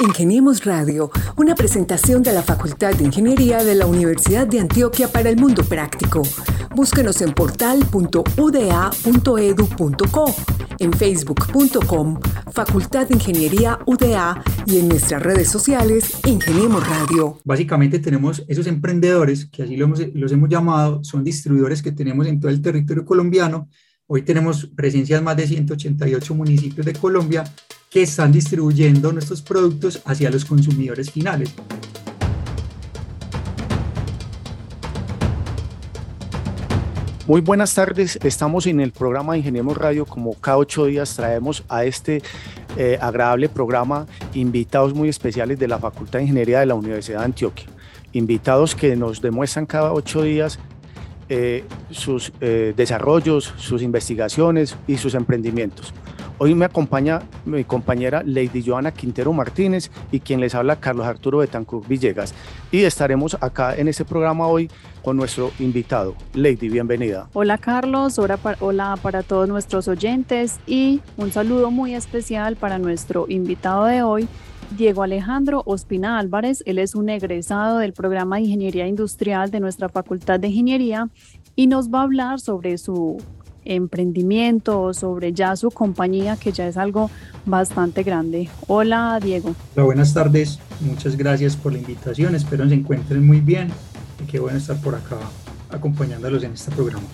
Ingeniemos Radio, una presentación de la Facultad de Ingeniería de la Universidad de Antioquia para el Mundo Práctico. Búsquenos en portal.uda.edu.co, en facebook.com, Facultad de Ingeniería UDA y en nuestras redes sociales, Ingeniemos Radio. Básicamente tenemos esos emprendedores, que así los hemos llamado, son distribuidores que tenemos en todo el territorio colombiano. Hoy tenemos presencia en más de 188 municipios de Colombia que están distribuyendo nuestros productos hacia los consumidores finales. Muy buenas tardes, estamos en el programa Ingeniemos Radio, como cada ocho días traemos a este eh, agradable programa invitados muy especiales de la Facultad de Ingeniería de la Universidad de Antioquia, invitados que nos demuestran cada ocho días eh, sus eh, desarrollos, sus investigaciones y sus emprendimientos. Hoy me acompaña mi compañera Lady Joana Quintero Martínez y quien les habla Carlos Arturo Betancourt Villegas. Y estaremos acá en este programa hoy con nuestro invitado. Lady, bienvenida. Hola Carlos, hola para, hola para todos nuestros oyentes y un saludo muy especial para nuestro invitado de hoy, Diego Alejandro Ospina Álvarez. Él es un egresado del programa de Ingeniería Industrial de nuestra Facultad de Ingeniería y nos va a hablar sobre su emprendimiento sobre ya su compañía, que ya es algo bastante grande. Hola, Diego. Hola, buenas tardes. Muchas gracias por la invitación. Espero se encuentren muy bien y qué bueno estar por acá acompañándolos en este programa.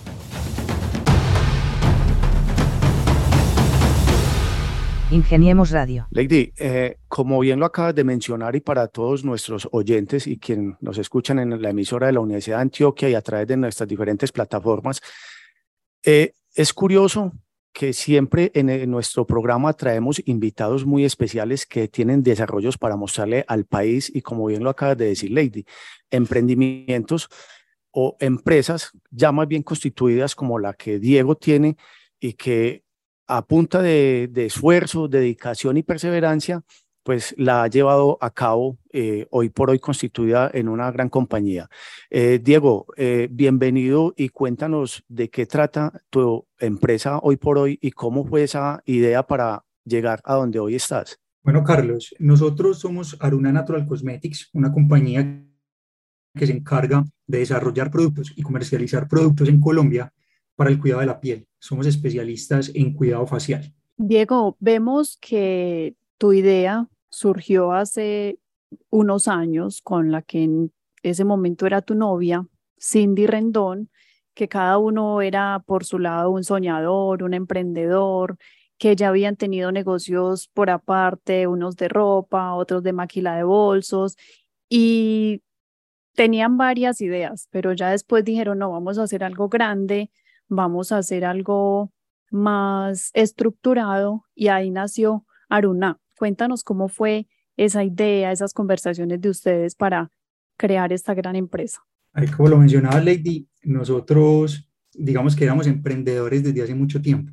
Ingeniemos Radio. Lady, eh, como bien lo acabas de mencionar y para todos nuestros oyentes y quienes nos escuchan en la emisora de la Universidad de Antioquia y a través de nuestras diferentes plataformas, eh, es curioso que siempre en, nuestro programa traemos invitados muy especiales que tienen desarrollos para mostrarle al país y como bien lo acaba de decir Lady, emprendimientos o empresas ya más bien constituidas como la que Diego tiene y que a punta de esfuerzo, dedicación y perseverancia pues la ha llevado a cabo eh, hoy por hoy constituida en una gran compañía. Eh, Diego, eh, bienvenido y cuéntanos de qué trata tu empresa hoy por hoy y cómo fue esa idea para llegar a donde hoy estás. Bueno, Carlos, nosotros somos Aruna Natural Cosmetics, una compañía que se encarga de desarrollar productos y comercializar productos en Colombia para el cuidado de la piel. Somos especialistas en cuidado facial. Diego, vemos que tu idea surgió hace unos años con la que en ese momento era tu novia, Cindy Rendón, que cada uno era por su lado un soñador, un emprendedor, que ya habían tenido negocios por aparte, unos de ropa, otros de maquila de bolsos, y tenían varias ideas, pero ya después dijeron, no, vamos a hacer algo grande, vamos a hacer algo más estructurado, y ahí nació Aruna. Cuéntanos cómo fue esa idea, esas conversaciones de ustedes para crear esta gran empresa. Ahí, como lo mencionaba Lady, nosotros digamos que éramos emprendedores desde hace mucho tiempo.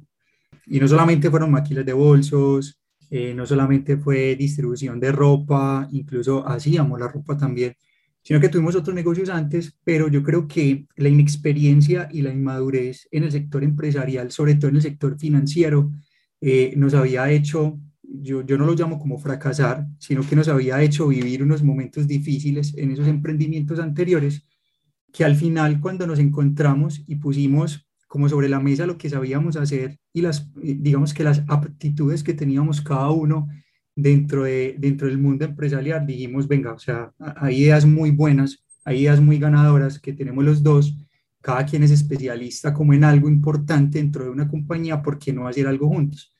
Y no solamente fueron maquilas de bolsos, eh, no solamente fue distribución de ropa, incluso hacíamos la ropa también, sino que tuvimos otros negocios antes, pero yo creo que la inexperiencia y la inmadurez en el sector empresarial, sobre todo en el sector financiero, eh, nos había hecho yo, yo no lo llamo como fracasar, sino que nos había hecho vivir unos momentos difíciles en esos emprendimientos anteriores, que al final cuando nos encontramos y pusimos como sobre la mesa lo que sabíamos hacer y las, digamos que las aptitudes que teníamos cada uno dentro, de, dentro del mundo empresarial, dijimos, venga, o sea, hay ideas muy buenas, hay ideas muy ganadoras que tenemos los dos, cada quien es especialista como en algo importante dentro de una compañía, ¿por qué no hacer algo juntos?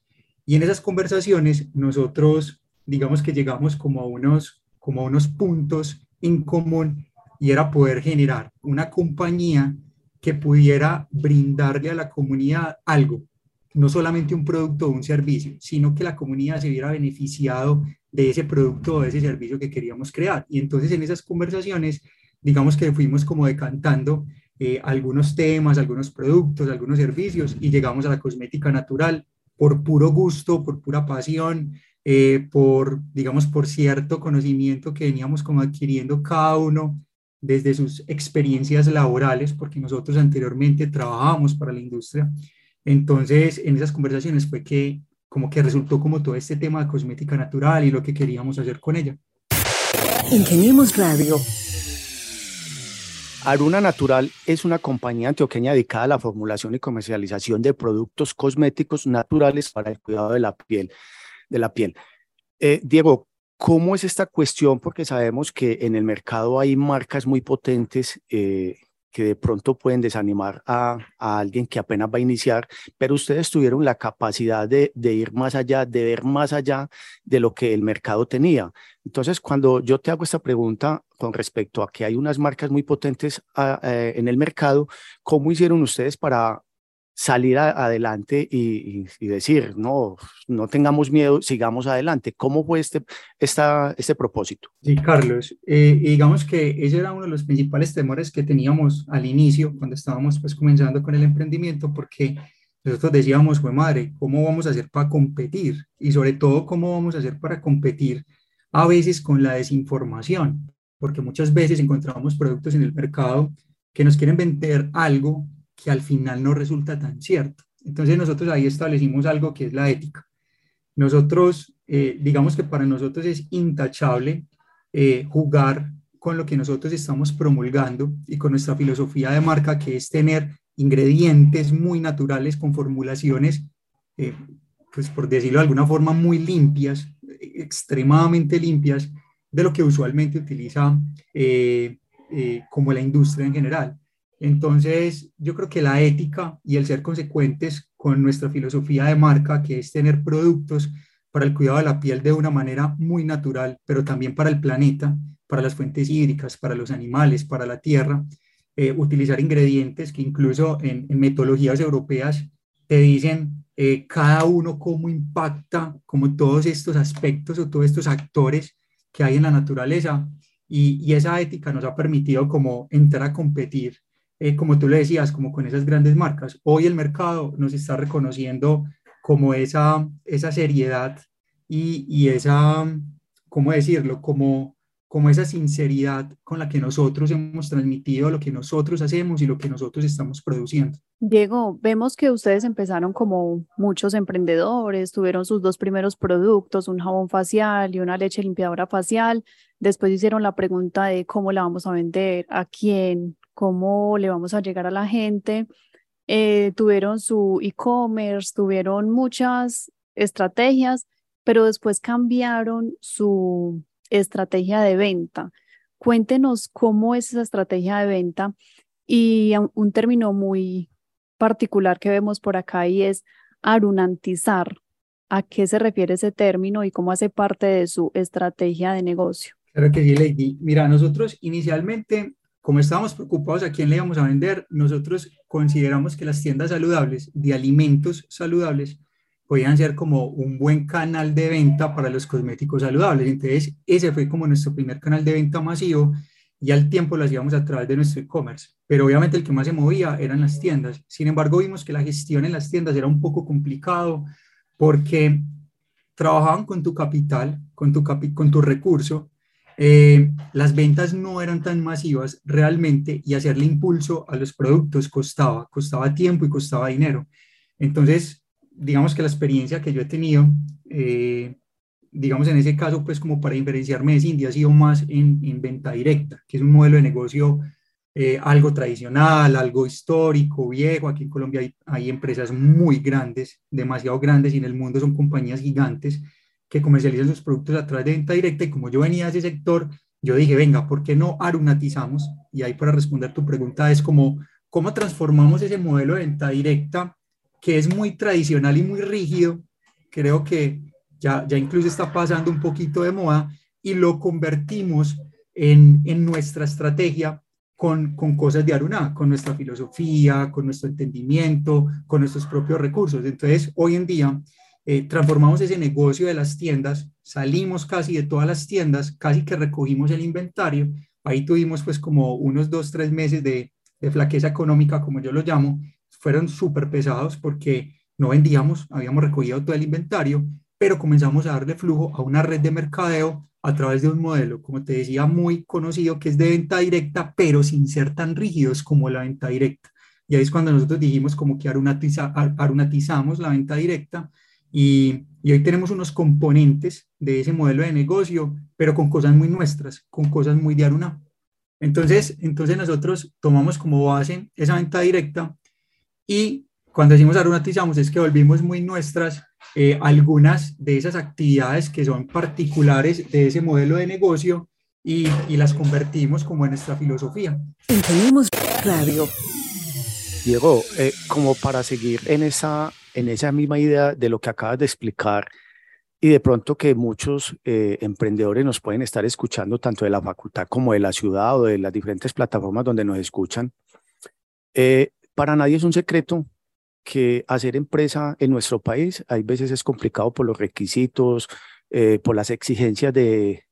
Y en esas conversaciones nosotros, digamos que llegamos como a unos, como a unos puntos en común y era poder generar una compañía que pudiera brindarle a la comunidad algo, no solamente un producto o un servicio, sino que la comunidad se viera beneficiado de ese producto o de ese servicio que queríamos crear. Y entonces en esas conversaciones, digamos que fuimos como decantando eh, algunos temas, algunos productos, algunos servicios y llegamos a la cosmética natural por puro gusto, por pura pasión, eh, por, digamos, por cierto conocimiento que veníamos como adquiriendo cada uno desde sus experiencias laborales, porque nosotros anteriormente trabajábamos para la industria. Entonces, en esas conversaciones fue que como que resultó como todo este tema de cosmética natural y lo que queríamos hacer con ella. Ingeniemos Radio. Aruna Natural es una compañía antioqueña dedicada a la formulación y comercialización de productos cosméticos naturales para el cuidado de la piel. De la piel. Eh, Diego, ¿cómo es esta cuestión? Porque sabemos que en el mercado hay marcas muy potentes eh, que de pronto pueden desanimar a, alguien que apenas va a iniciar, pero ustedes tuvieron la capacidad de, ir más allá, de ver más allá de lo que el mercado tenía. Entonces, cuando yo te hago esta pregunta con respecto a que hay unas marcas muy potentes ah, eh, en el mercado, ¿cómo hicieron ustedes para salir adelante y, decir, no, no tengamos miedo, sigamos adelante. ¿Cómo fue este, esta, este propósito? Sí, Carlos, eh, digamos que ese era uno de los principales temores que teníamos al inicio, cuando estábamos pues comenzando con el emprendimiento, porque nosotros decíamos, fue madre, ¿cómo vamos a hacer para competir? Y sobre todo, ¿cómo vamos a hacer para competir a veces con la desinformación? Porque muchas veces encontramos productos en el mercado que nos quieren vender algo que al final no resulta tan cierto. Entonces nosotros ahí establecimos algo que es la ética. Nosotros, eh, digamos que para nosotros es intachable eh, jugar con lo que nosotros estamos promulgando y con nuestra filosofía de marca, que es tener ingredientes muy naturales con formulaciones, eh, pues por decirlo de alguna forma, muy limpias, extremadamente limpias de lo que usualmente utiliza como la industria en general. Entonces, yo creo que la ética y el ser consecuentes con nuestra filosofía de marca, que es tener productos para el cuidado de la piel de una manera muy natural, pero también para el planeta, para las fuentes hídricas, para los animales, para la tierra, eh, utilizar ingredientes que incluso en, metodologías europeas te dicen eh, cada uno cómo impacta, como todos estos aspectos o todos estos actores que hay en la naturaleza. Y, y esa ética nos ha permitido como entrar a competir eh, como tú le decías, como con esas grandes marcas. Hoy el mercado nos está reconociendo como esa, esa seriedad y, y esa, ¿cómo decirlo? Como, como esa sinceridad con la que nosotros hemos transmitido lo que nosotros hacemos y lo que nosotros estamos produciendo. Diego, vemos que ustedes empezaron como muchos emprendedores, tuvieron sus dos primeros productos, un jabón facial y una leche limpiadora facial. Después hicieron la pregunta de cómo la vamos a vender, a quién, cómo le vamos a llegar a la gente. Eh, tuvieron su e-commerce, tuvieron muchas estrategias, pero después cambiaron su estrategia de venta. Cuéntenos cómo es esa estrategia de venta y un, término muy particular que vemos por acá y es arunantizar. ¿A qué se refiere ese término y cómo hace parte de su estrategia de negocio? Claro que sí, Lady. Mira, nosotros inicialmente como estábamos preocupados a quién le íbamos a vender, nosotros consideramos que las tiendas saludables de alimentos saludables podían ser como un buen canal de venta para los cosméticos saludables. Entonces, ese fue como nuestro primer canal de venta masivo y al tiempo lo hacíamos a través de nuestro e-commerce. Pero obviamente el que más se movía eran las tiendas. Sin embargo, vimos que la gestión en las tiendas era un poco complicado porque trabajaban con tu capital, con tu, con tu recurso, eh, las ventas no eran tan masivas realmente y hacerle impulso a los productos costaba, costaba tiempo y costaba dinero. Entonces, digamos que la experiencia que yo he tenido, eh, digamos en ese caso, pues como para diferenciarme de Cindy, ha sido más en, en venta directa, que es un modelo de negocio eh, algo tradicional, algo histórico, viejo. Aquí en Colombia hay, hay empresas muy grandes, demasiado grandes y en el mundo son compañías gigantes que comercializan sus productos a través de venta directa y como yo venía de ese sector, yo dije, venga, ¿por qué no arunatizamos? Y ahí para responder tu pregunta es como, ¿cómo transformamos ese modelo de venta directa que es muy tradicional y muy rígido? Creo que ya, ya incluso está pasando un poquito de moda y lo convertimos en, en nuestra estrategia con, con, cosas de Aruna, con nuestra filosofía, con nuestro entendimiento, con nuestros propios recursos. Entonces, hoy en día, eh, transformamos ese negocio de las tiendas, salimos casi de todas las tiendas, casi que recogimos el inventario, ahí tuvimos pues como unos dos, tres meses de, flaqueza económica, como yo lo llamo, fueron súper pesados porque no vendíamos, habíamos recogido todo el inventario, pero comenzamos a darle flujo a una red de mercadeo a través de un modelo, como te decía, muy conocido, que es de venta directa, pero sin ser tan rígidos como la venta directa. Y ahí es cuando nosotros dijimos como que arunatizamos la venta directa y, y hoy tenemos unos componentes de ese modelo de negocio, pero con cosas muy nuestras, con cosas muy de Aruna. Entonces, entonces nosotros tomamos como base esa venta directa y cuando decimos arunatizamos es que volvimos muy nuestras eh, algunas de esas actividades que son particulares de ese modelo de negocio y, y las convertimos como en nuestra filosofía. Tenemos Radio. Diego, eh, como para seguir en esa, en esa misma idea de lo que acabas de explicar, y de pronto que muchos eh, emprendedores nos pueden estar escuchando tanto de la facultad como de la ciudad o de las diferentes plataformas donde nos escuchan. Eh, para nadie es un secreto que hacer empresa en nuestro país hay veces es complicado por los requisitos, eh, por las exigencias de,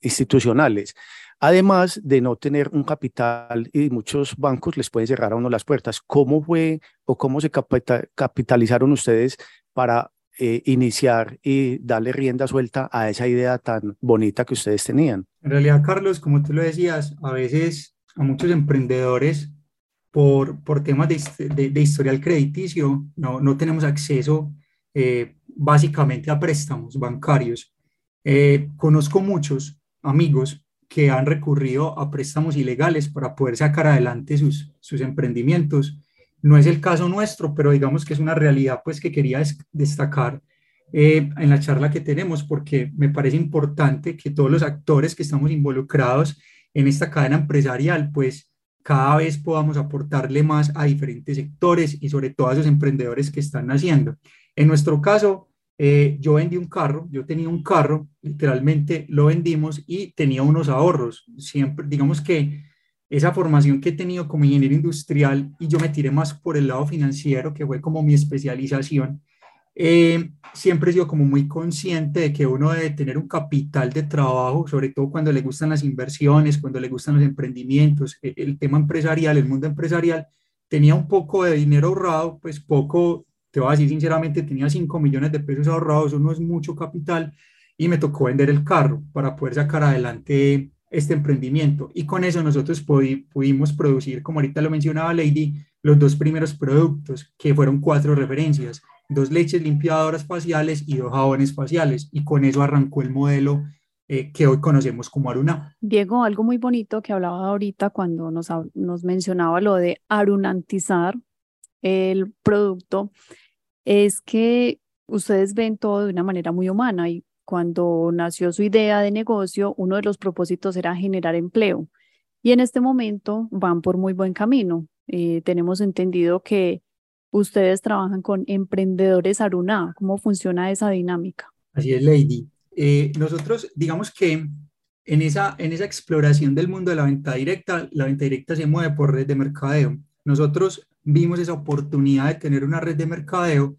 institucionales. Además de no tener un capital y muchos bancos les pueden cerrar a uno las puertas. ¿Cómo fue o cómo se capitalizaron ustedes para eh, iniciar y darle rienda suelta a esa idea tan bonita que ustedes tenían? En realidad, Carlos, como tú lo decías, a veces a muchos emprendedores por, por temas de, de, historial crediticio no, no tenemos acceso eh, básicamente a préstamos bancarios. Eh, conozco muchos amigos que han recurrido a préstamos ilegales para poder sacar adelante sus, sus emprendimientos no es el caso nuestro, pero digamos que es una realidad pues que quería destacar eh, en la charla que tenemos porque me parece importante que todos los actores que estamos involucrados en esta cadena empresarial pues cada vez podamos aportarle más a diferentes sectores y sobre todo a esos emprendedores que están naciendo. En nuestro caso, eh, yo vendí un carro, yo tenía un carro, literalmente lo vendimos y tenía unos ahorros. Siempre, digamos que esa formación que he tenido como ingeniero industrial y yo me tiré más por el lado financiero, que fue como mi especialización, eh, siempre he sido como muy consciente de que uno debe tener un capital de trabajo, sobre todo cuando le gustan las inversiones, cuando le gustan los emprendimientos, e, el, tema empresarial, el mundo empresarial. Tenía un poco de dinero ahorrado, pues poco, te voy a decir sinceramente, tenía 5 millones de pesos ahorrados, eso no es mucho capital, y me tocó vender el carro para poder sacar adelante este emprendimiento. Y con eso nosotros pudimos producir, como ahorita lo mencionaba Lady, los dos primeros productos, que fueron cuatro referencias, dos leches limpiadoras faciales y dos jabones faciales. Y con eso arrancó el modelo eh, que hoy conocemos como Aruna. Diego, algo muy bonito que hablaba ahorita cuando nos, nos mencionaba lo de arunantizar el producto, es que ustedes ven todo de una manera muy humana y cuando nació su idea de negocio, uno de los propósitos era generar empleo. Y en este momento van por muy buen camino. Eh, tenemos entendido que ustedes trabajan con emprendedores Aruna. ¿Cómo funciona esa dinámica? Así es, Lady. Eh, nosotros, digamos que en esa, en esa exploración del mundo de la venta directa, la venta directa se mueve por red de mercadeo. Nosotros vimos esa oportunidad de tener una red de mercadeo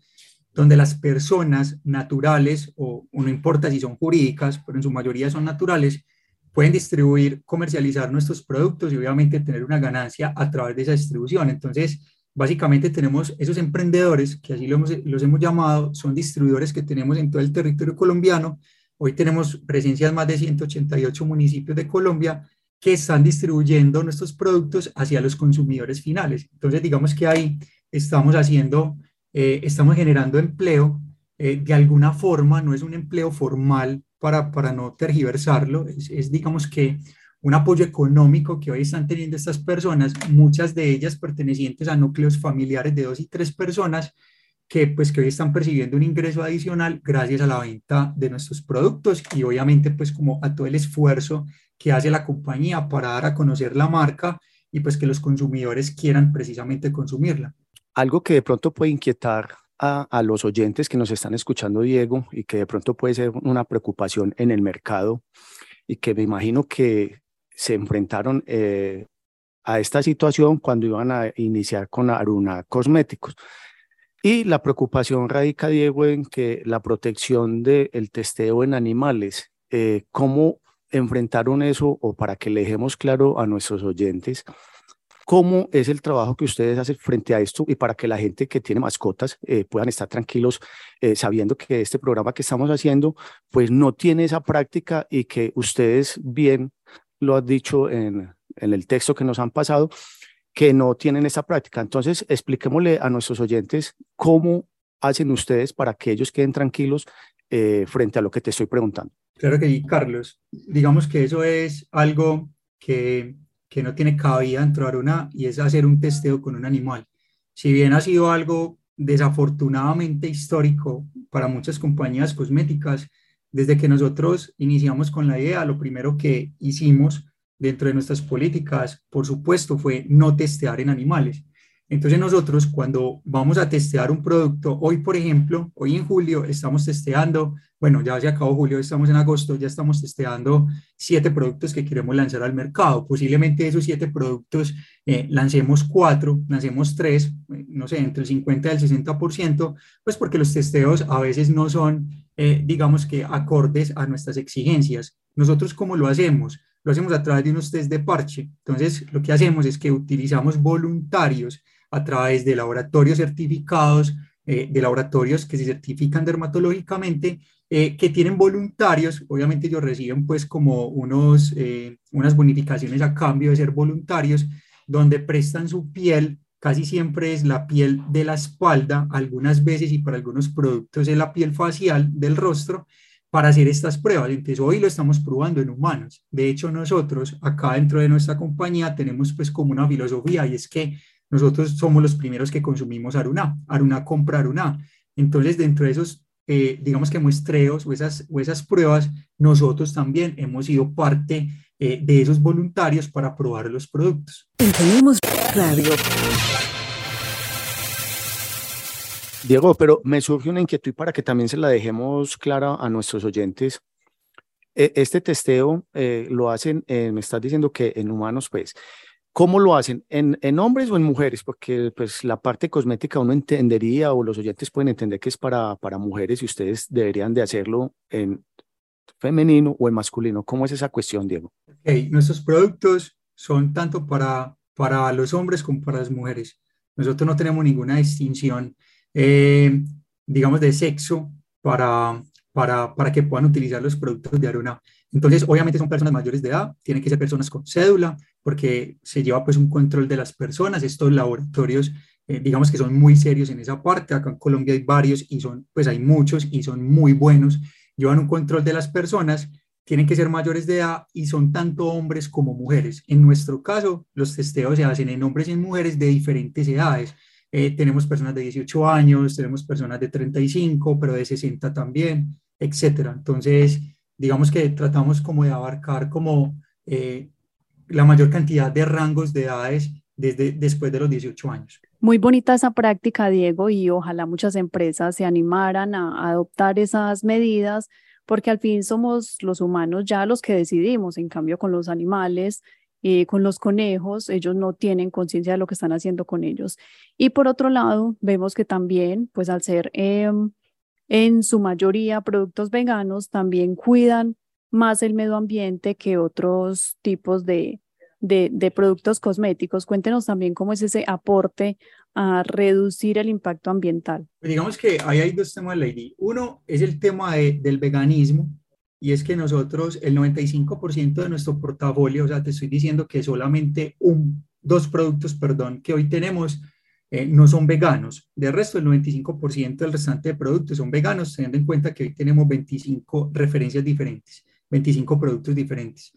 donde las personas naturales, o, no importa si son jurídicas, pero en su mayoría son naturales, pueden distribuir, comercializar nuestros productos y obviamente tener una ganancia a través de esa distribución. Entonces, básicamente tenemos esos emprendedores, que así los hemos llamado, son distribuidores que tenemos en todo el territorio colombiano. Hoy tenemos presencia en más de 188 municipios de Colombia que están distribuyendo nuestros productos hacia los consumidores finales. Entonces, digamos que ahí estamos haciendo eh, estamos generando empleo eh, de alguna forma, no es un empleo formal para, para no tergiversarlo, es, digamos que un apoyo económico que hoy están teniendo estas personas, muchas de ellas pertenecientes a núcleos familiares de dos y tres personas, que pues que hoy están percibiendo un ingreso adicional gracias a la venta de nuestros productos y obviamente pues como a todo el esfuerzo que hace la compañía para dar a conocer la marca y pues que los consumidores quieran precisamente consumirla. Algo que de pronto puede inquietar a, los oyentes que nos están escuchando, Diego, y que de pronto puede ser una preocupación en el mercado y que me imagino que se enfrentaron eh, a esta situación cuando iban a iniciar con Aruna Cosméticos. Y la preocupación radica, Diego, en que la protección del testeo en animales, eh, ¿cómo enfrentaron eso o para que le dejemos claro a nuestros oyentes? ¿Cómo es el trabajo que ustedes hacen frente a esto y para que la gente que tiene mascotas eh, puedan estar tranquilos eh, sabiendo que este programa que estamos haciendo pues no tiene esa práctica y que ustedes bien lo han dicho en, en el texto que nos han pasado, que no tienen esa práctica. Entonces, expliquémosle a nuestros oyentes cómo hacen ustedes para que ellos queden tranquilos eh, frente a lo que te estoy preguntando? Claro que sí, Carlos. Digamos que eso es algo que, que no tiene cabida dentro de Aruna y es hacer un testeo con un animal. Si bien ha sido algo desafortunadamente histórico para muchas compañías cosméticas, desde que nosotros iniciamos con la idea, lo primero que hicimos dentro de nuestras políticas, por supuesto, fue no testear en animales. Entonces nosotros cuando vamos a testear un producto, hoy por ejemplo, hoy en julio estamos testeando, bueno, ya se acabó julio, estamos en agosto, ya estamos testeando siete productos que queremos lanzar al mercado. Posiblemente esos siete productos eh, lancemos cuatro, lancemos tres, eh, no sé, entre el 50 y el 60%, pues porque los testeos a veces no son, eh, digamos que, acordes a nuestras exigencias. Nosotros, ¿cómo lo hacemos? Lo hacemos a través de unos test de parche. Entonces, lo que hacemos es que utilizamos voluntarios a través de laboratorios certificados, eh, de laboratorios que se certifican dermatológicamente, eh, que tienen voluntarios, obviamente ellos reciben pues como unos, eh, unas bonificaciones a cambio de ser voluntarios, donde prestan su piel, casi siempre es la piel de la espalda, algunas veces y para algunos productos es la piel facial del rostro, para hacer estas pruebas. Entonces hoy lo estamos probando en humanos. De hecho, nosotros acá dentro de nuestra compañía tenemos pues como una filosofía y es que nosotros somos los primeros que consumimos Aruna. Aruna compra Aruna. Entonces, dentro de esos, eh, digamos que muestreos o esas, o esas pruebas, nosotros también hemos sido parte eh, de esos voluntarios para probar los productos. Tenemos radio. Diego, pero me surge una inquietud para que también se la dejemos clara a nuestros oyentes. E, este testeo eh, lo hacen, me estás diciendo que en humanos, pues, ¿Cómo lo hacen? ¿En, ¿En, hombres o en mujeres? Porque pues, la parte cosmética uno entendería o los oyentes pueden entender que es para, para mujeres y ustedes deberían de hacerlo en femenino o en masculino. ¿Cómo es esa cuestión, Diego? Okay. Nuestros productos son tanto para, para los hombres como para las mujeres. Nosotros no tenemos ninguna distinción, eh, digamos, de sexo para, para, para que puedan utilizar los productos de Aruna. Entonces, obviamente son personas mayores de edad, tienen que ser personas con cédula, porque se lleva pues un control de las personas. Estos laboratorios, eh, digamos que son muy serios en esa parte. Acá en Colombia hay varios y son, pues hay muchos y son muy buenos. Llevan un control de las personas, tienen que ser mayores de edad y son tanto hombres como mujeres. En nuestro caso, los testeos se hacen en hombres y en mujeres de diferentes edades. Eh, tenemos personas de 18 años, tenemos personas de 35, pero de 60 también, etcétera. Entonces, digamos que tratamos como de abarcar como eh, la mayor cantidad de rangos de edades desde después de los 18 años. Muy bonita esa práctica, Diego, y ojalá muchas empresas se animaran a adoptar esas medidas, porque al fin somos los humanos ya los que decidimos, en cambio con los animales, eh, con los conejos, ellos no tienen conciencia de lo que están haciendo con ellos. Y por otro lado, vemos que también, pues al ser em, en su mayoría productos veganos, también cuidan más el medio ambiente que otros tipos de, de, productos cosméticos. Cuéntenos también cómo es ese aporte a reducir el impacto ambiental. Pues digamos que ahí hay dos temas, Lady. Uno es el tema del veganismo, y es que nosotros, el 95% de nuestro portafolio, o sea, te estoy diciendo que solamente un, dos productos, perdón, que hoy tenemos eh, no son veganos. De resto, el 95% del restante de productos son veganos, teniendo en cuenta que hoy tenemos 25 referencias diferentes. 25 productos diferentes.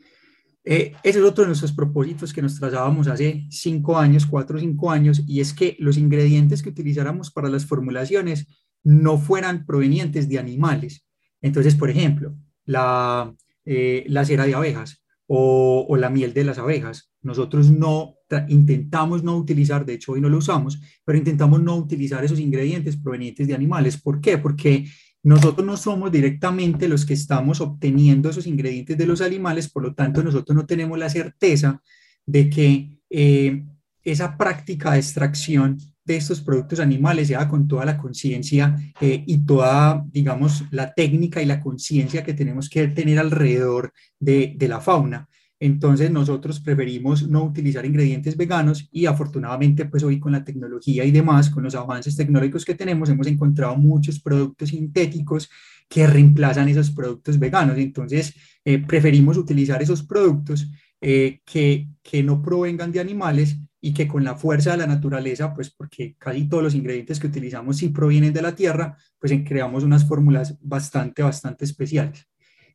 Eh, ese es otro de nuestros propósitos que nos trazábamos hace cinco años, cuatro o cinco años, y es que los ingredientes que utilizáramos para las formulaciones no fueran provenientes de animales. Entonces, por ejemplo, la, eh, la cera de abejas o, la miel de las abejas. Nosotros no intentamos no utilizar, de hecho hoy no lo usamos, pero intentamos no utilizar esos ingredientes provenientes de animales. ¿Por qué? Porque nosotros no somos directamente los que estamos obteniendo esos ingredientes de los animales, por lo tanto nosotros no tenemos la certeza de que eh, esa práctica de extracción de estos productos animales sea con toda la conciencia eh, y toda, digamos, la técnica y la conciencia que tenemos que tener alrededor de, de la fauna. Entonces nosotros preferimos no utilizar ingredientes veganos y afortunadamente pues hoy con la tecnología y demás, con los avances tecnológicos que tenemos, hemos encontrado muchos productos sintéticos que reemplazan esos productos veganos. Entonces eh, preferimos utilizar esos productos eh, que, que no provengan de animales y que con la fuerza de la naturaleza, pues porque casi todos los ingredientes que utilizamos sí provienen de la tierra, pues creamos unas fórmulas bastante, bastante especiales.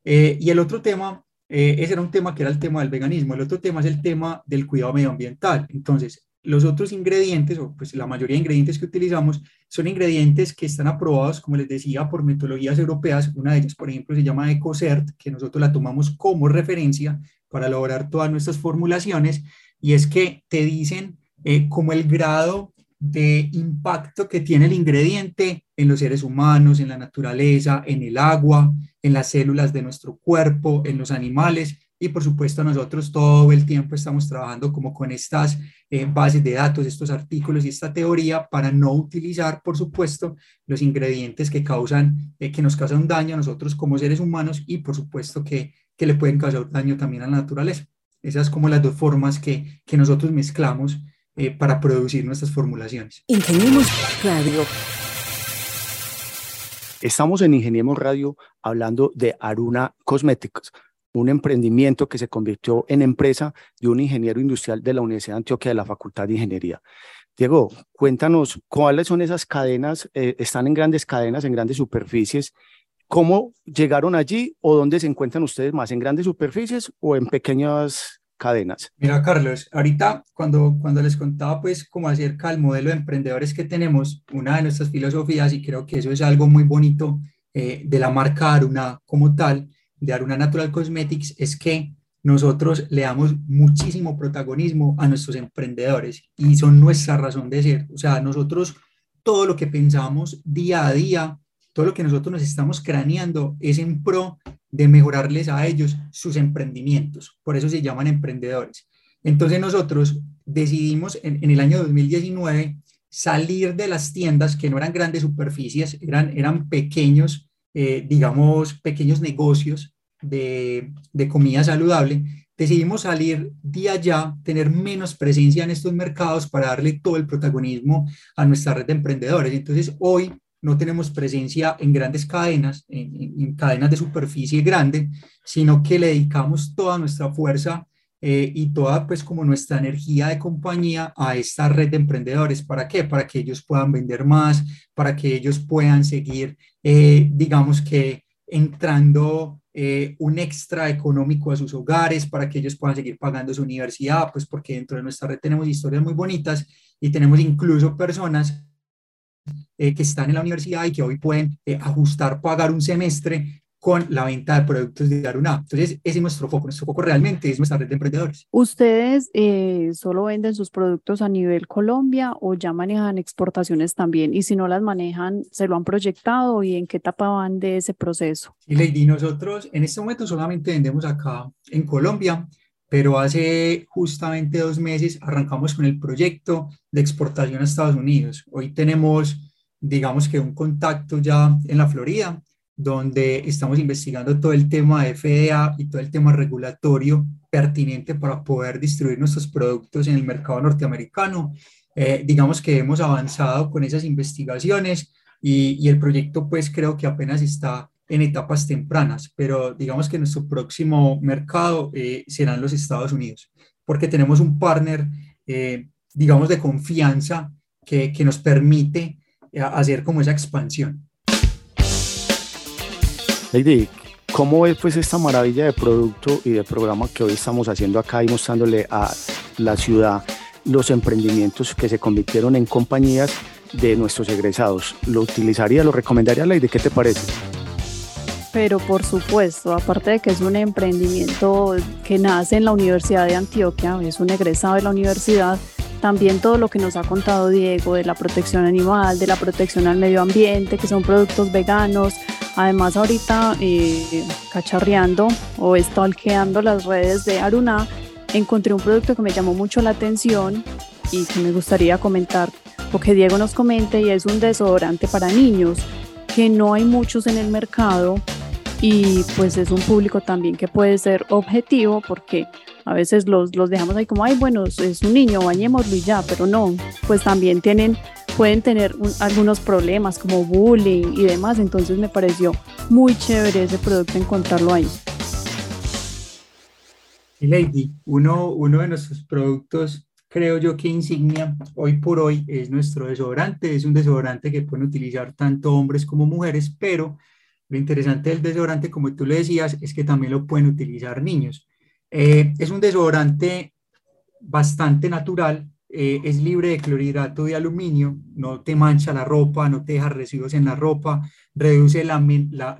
Eh, y el otro tema, eh, ese era un tema que era el tema del veganismo, el otro tema es el tema del cuidado medioambiental. Entonces, los otros ingredientes, o pues la mayoría de ingredientes que utilizamos, son ingredientes que están aprobados, como les decía, por metodologías europeas. Una de ellas, por ejemplo, se llama EcoCert, que nosotros la tomamos como referencia para elaborar todas nuestras formulaciones y es que te dicen eh, como el grado de impacto que tiene el ingrediente en los seres humanos, en la naturaleza, en el agua, en las células de nuestro cuerpo, en los animales y por supuesto nosotros todo el tiempo estamos trabajando como con estas eh, bases de datos, estos artículos y esta teoría para no utilizar por supuesto los ingredientes que causan, eh, que nos causan daño a nosotros como seres humanos y por supuesto que, que le pueden causar daño también a la naturaleza. Esas como las dos formas que, que nosotros mezclamos eh, para producir nuestras formulaciones. Ingeniemos Radio. Estamos en Ingeniemos Radio hablando de Aruna Cosméticos, un emprendimiento que se convirtió en empresa de un ingeniero industrial de la Universidad de Antioquia de la Facultad de Ingeniería. Diego, cuéntanos cuáles son esas cadenas, eh, están en grandes cadenas, en grandes superficies, ¿cómo llegaron allí o dónde se encuentran ustedes más, en grandes superficies o en pequeñas cadenas? Mira, Carlos, ahorita cuando, cuando les contaba pues como acerca del modelo de emprendedores que tenemos, una de nuestras filosofías, y creo que eso es algo muy bonito eh, de la marca Aruna como tal, de Aruna Natural Cosmetics, es que nosotros le damos muchísimo protagonismo a nuestros emprendedores y son nuestra razón de ser. O sea, nosotros todo lo que pensamos día a día, todo lo que nosotros nos estamos craneando es en pro de mejorarles a ellos sus emprendimientos. Por eso se llaman emprendedores. Entonces nosotros decidimos en, el año 2019 salir de las tiendas que no eran grandes superficies, eran, eran pequeños, eh, digamos, pequeños negocios de, de comida saludable. Decidimos salir de allá, tener menos presencia en estos mercados para darle todo el protagonismo a nuestra red de emprendedores. Entonces, hoy no tenemos presencia en grandes cadenas, en, cadenas de superficie grande, sino que le dedicamos toda nuestra fuerza eh, y toda pues como nuestra energía de compañía a esta red de emprendedores. ¿Para qué? Para que ellos puedan vender más, para que ellos puedan seguir, eh, digamos que entrando eh, un extra económico a sus hogares, para que ellos puedan seguir pagando su universidad, pues porque dentro de nuestra red tenemos historias muy bonitas y tenemos incluso personas eh, que están en la universidad y que hoy pueden eh, ajustar, pagar un semestre con la venta de productos de Aruna. Entonces, ese es nuestro foco. Nuestro foco realmente es nuestra red de emprendedores. ¿Ustedes eh, solo venden sus productos a nivel Colombia o ya manejan exportaciones también? Y si no las manejan, ¿se lo han proyectado y en qué etapa van de ese proceso? Sí, Lady, nosotros en este momento solamente vendemos acá en Colombia, pero hace justamente dos meses arrancamos con el proyecto de exportación a Estados Unidos. Hoy tenemos digamos que un contacto ya en la Florida, donde estamos investigando todo el tema de FDA y todo el tema regulatorio pertinente para poder distribuir nuestros productos en el mercado norteamericano. Eh, digamos que hemos avanzado con esas investigaciones y, y, el proyecto pues creo que apenas está en etapas tempranas, pero digamos que nuestro próximo mercado eh, serán los Estados Unidos, porque tenemos un partner, eh, digamos, de confianza que, que nos permite hacer como esa expansión. Lady, ¿cómo es pues esta maravilla de producto y de programa que hoy estamos haciendo acá y mostrándole a la ciudad los emprendimientos que se convirtieron en compañías de nuestros egresados? ¿Lo utilizaría, lo recomendaría, Lady? ¿Qué te parece? Pero por supuesto, aparte de que es un emprendimiento que nace en la Universidad de Antioquia, es un egresado de la universidad, también todo lo que nos ha contado Diego de la protección animal, de la protección al medio ambiente, que son productos veganos. Además, ahorita eh, cacharreando o stalkeando las redes de Aruna, encontré un producto que me llamó mucho la atención y que me gustaría comentar, o que Diego nos comente, y es un desodorante para niños, que no hay muchos en el mercado y pues es un público también que puede ser objetivo porque a veces los, los dejamos ahí como, ay, bueno, es un niño, bañémoslo y ya, pero no, pues también tienen, pueden tener algunos problemas como bullying y demás, entonces me pareció muy chévere ese producto encontrarlo ahí. Y Lady, uno, uno de nuestros productos, creo yo que insignia hoy por hoy es nuestro desodorante. Es un desodorante que pueden utilizar tanto hombres como mujeres, pero lo interesante del desodorante, como tú le decías, es que también lo pueden utilizar niños. Eh, es un desodorante bastante natural, eh, es libre de clorhidrato de aluminio, no te mancha la ropa, no te deja residuos en la ropa, reduce la,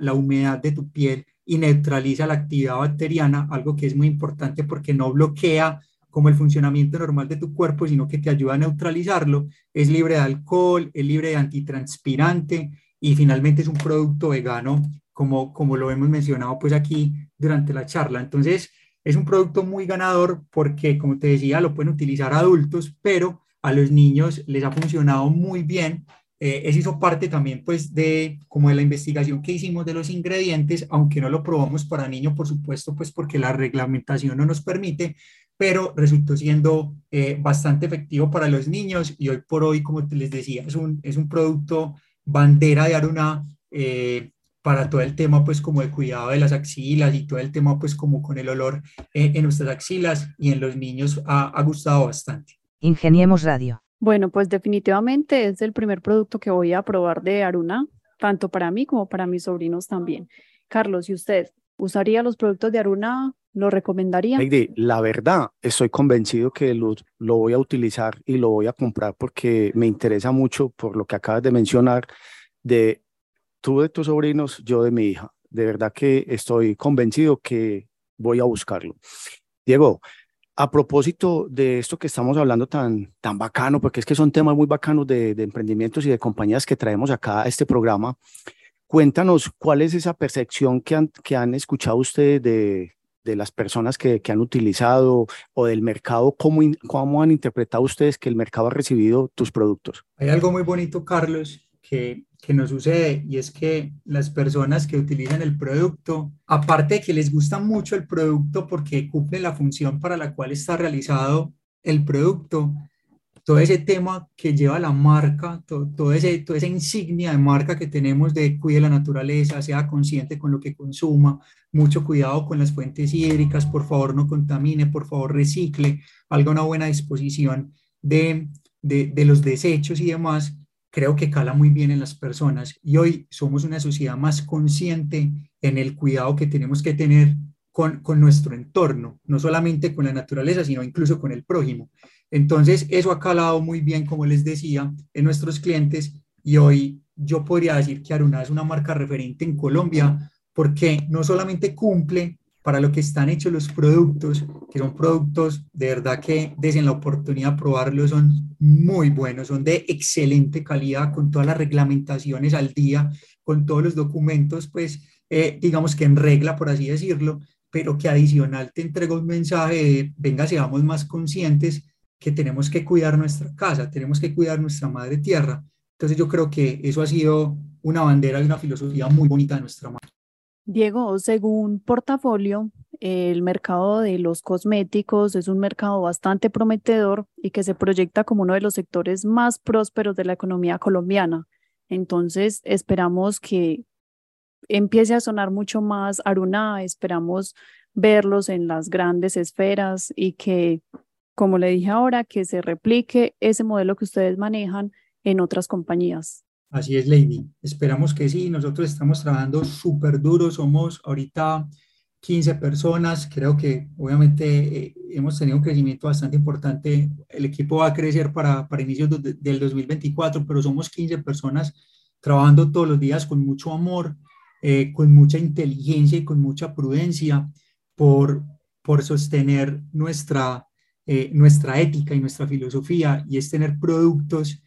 la, humedad de tu piel y neutraliza la actividad bacteriana, algo que es muy importante porque no bloquea como el funcionamiento normal de tu cuerpo, sino que te ayuda a neutralizarlo. Es libre de alcohol, es libre de antitranspirante y finalmente es un producto vegano, como, como lo hemos mencionado pues aquí durante la charla. Entonces, es un producto muy ganador porque, como te decía, lo pueden utilizar adultos, pero a los niños les ha funcionado muy bien. Eh, eso hizo parte también, pues, de como de la investigación que hicimos de los ingredientes, aunque no lo probamos para niños, por supuesto, pues porque la reglamentación no nos permite, pero resultó siendo eh, bastante efectivo para los niños y hoy por hoy, como les decía, es un, es un producto bandera de Aruna eh, para todo el tema pues como de cuidado de las axilas y todo el tema pues como con el olor eh, en nuestras axilas y en los niños ha, ha, gustado bastante. Ingeniemos Radio. Bueno, pues definitivamente es el primer producto que voy a probar de Aruna, tanto para mí como para mis sobrinos también. Carlos, ¿y usted usaría los productos de Aruna? ¿Lo recomendaría? la verdad, estoy convencido que lo, lo voy a utilizar y lo voy a comprar porque me interesa mucho por lo que acabas de mencionar de tú de tus sobrinos, yo de mi hija. De verdad que estoy convencido que voy a buscarlo. Diego, a propósito de esto que estamos hablando tan, tan bacano, porque es que son temas muy bacanos de, emprendimientos y de compañías que traemos acá a este programa, cuéntanos cuál es esa percepción que han, que han escuchado ustedes de, de las personas que, que, han utilizado o del mercado, ¿cómo, ¿cómo han interpretado ustedes que el mercado ha recibido tus productos? Hay algo muy bonito, Carlos, que, que nos sucede y es que las personas que utilizan el producto, aparte de que les gusta mucho el producto porque cumple la función para la cual está realizado el producto, todo ese tema que lleva la marca, todo, todo, ese, toda esa insignia de marca que tenemos de cuide la naturaleza, sea consciente con lo que consuma, mucho cuidado con las fuentes hídricas, por favor no contamine, por favor recicle, haga una buena disposición de, de, de los desechos y demás, creo que cala muy bien en las personas y hoy somos una sociedad más consciente en el cuidado que tenemos que tener con, con, nuestro entorno, no solamente con la naturaleza, sino incluso con el prójimo. Entonces, eso ha calado muy bien, como les decía, en nuestros clientes y hoy yo podría decir que Aruna es una marca referente en Colombia porque no solamente cumple para lo que están hechos los productos, que son productos de verdad que desde la oportunidad de probarlos son muy buenos, son de excelente calidad, con todas las reglamentaciones al día, con todos los documentos, pues eh, digamos que en regla, por así decirlo, pero que adicional te entrega un mensaje de, venga, seamos más conscientes que tenemos que cuidar nuestra casa, tenemos que cuidar nuestra madre tierra. Entonces yo creo que eso ha sido una bandera y una filosofía muy bonita de nuestra marca. Diego, según portafolio, el mercado de los cosméticos es un mercado bastante prometedor y que se proyecta como uno de los sectores más prósperos de la economía colombiana. Entonces, esperamos que empiece a sonar mucho más Aruna, esperamos verlos en las grandes esferas y que, como le dije ahora, que se replique ese modelo que ustedes manejan en otras compañías. Así es, Lady. Esperamos que sí. Nosotros estamos trabajando súper duro. Somos ahorita 15 personas. Creo que obviamente eh, hemos tenido un crecimiento bastante importante. El equipo va a crecer para, para inicios del 2024, pero somos 15 personas trabajando todos los días con mucho amor, eh, con mucha inteligencia y con mucha prudencia por, por sostener nuestra, eh, nuestra ética y nuestra filosofía y es tener productos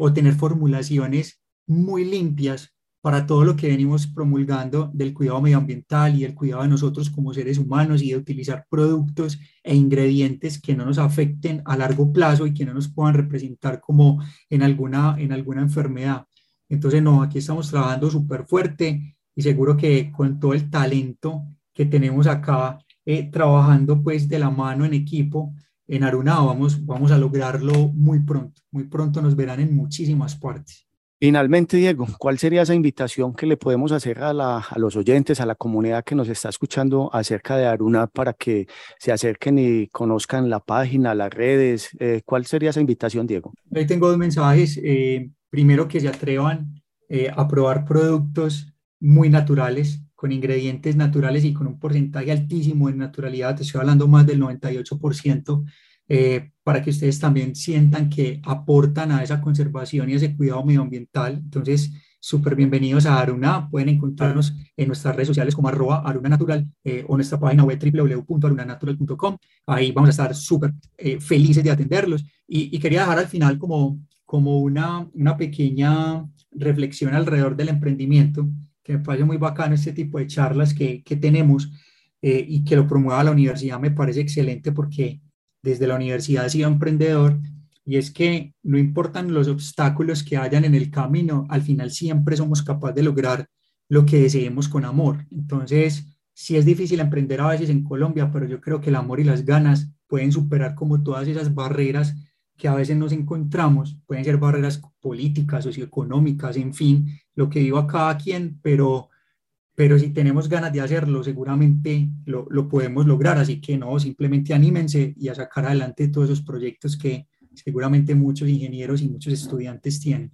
o tener formulaciones muy limpias para todo lo que venimos promulgando del cuidado medioambiental y el cuidado de nosotros como seres humanos y de utilizar productos e ingredientes que no nos afecten a largo plazo y que no nos puedan representar como en alguna, en alguna enfermedad. Entonces, no, aquí estamos trabajando súper fuerte y seguro que con todo el talento que tenemos acá eh, trabajando pues de la mano en equipo, en Aruna vamos, vamos a lograrlo muy pronto. Muy pronto nos verán en muchísimas partes. Finalmente, Diego, ¿cuál sería esa invitación que le podemos hacer a, la, a, los oyentes, a la comunidad que nos está escuchando acerca de Aruna para que se acerquen y conozcan la página, las redes? Eh, ¿Cuál sería esa invitación, Diego? Ahí tengo dos mensajes. Eh, primero, que se atrevan eh, a probar productos muy naturales, con ingredientes naturales y con un porcentaje altísimo de naturalidad. Te estoy hablando más del 98%. Eh, para que ustedes también sientan que aportan a esa conservación y ese cuidado medioambiental. Entonces, súper bienvenidos a Aruna. Pueden encontrarnos en nuestras redes sociales como arroba Aruna Natural eh, o nuestra página web www.arunanatural.com. Ahí vamos a estar súper eh, felices de atenderlos. Y, y, quería dejar al final como, como una, una pequeña reflexión alrededor del emprendimiento, que me parece muy bacano este tipo de charlas que, que tenemos y que lo promueva la universidad. Me parece excelente porque desde la universidad he sido emprendedor y es que no importan los obstáculos que hayan en el camino, al final siempre somos capaces de lograr lo que deseemos con amor. Entonces, sí es difícil emprender a veces en Colombia, pero yo creo que el amor y las ganas pueden superar como todas esas barreras que a veces nos encontramos, pueden ser barreras políticas, socioeconómicas, en fin, lo que digo a cada quien, pero pero si tenemos ganas de hacerlo, seguramente lo, lo, podemos lograr. Así que no, simplemente anímense y a sacar adelante todos esos proyectos que seguramente muchos ingenieros y muchos estudiantes tienen.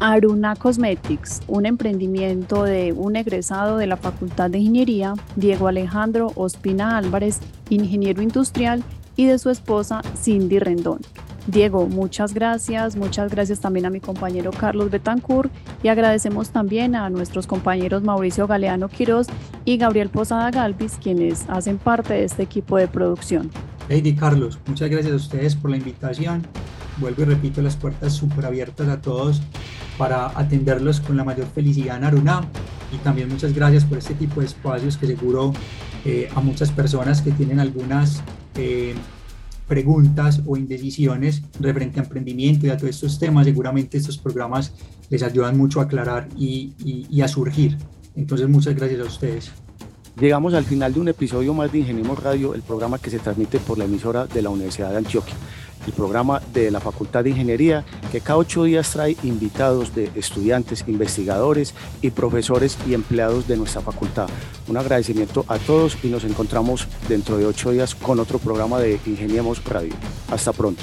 Aruna Cosmetics, un emprendimiento de un egresado de la Facultad de Ingeniería, Diego Alejandro Ospina Álvarez, ingeniero industrial y de su esposa Cindy Rendón. Diego, muchas gracias, muchas gracias también a mi compañero Carlos Betancourt y agradecemos también a nuestros compañeros Mauricio Galeano Quiroz y Gabriel Posada Galvis, quienes hacen parte de este equipo de producción. Lady Carlos, muchas gracias a ustedes por la invitación. Vuelvo y repito, las puertas súper abiertas a todos para atenderlos con la mayor felicidad en Aruna y también muchas gracias por este tipo de espacios que seguro eh, a muchas personas que tienen algunas eh, preguntas o indecisiones referente a emprendimiento y a todos estos temas, seguramente estos programas les ayudan mucho a aclarar y, a surgir. Entonces, muchas gracias a ustedes. Llegamos al final de un episodio más de Ingeniemos Radio, el programa que se transmite por la emisora de la Universidad de Antioquia el programa de la Facultad de Ingeniería, que cada ocho días trae invitados de estudiantes, investigadores y profesores y empleados de nuestra facultad. Un agradecimiento a todos y nos encontramos dentro de ocho días con otro programa de Ingeniemos Radio. Hasta pronto.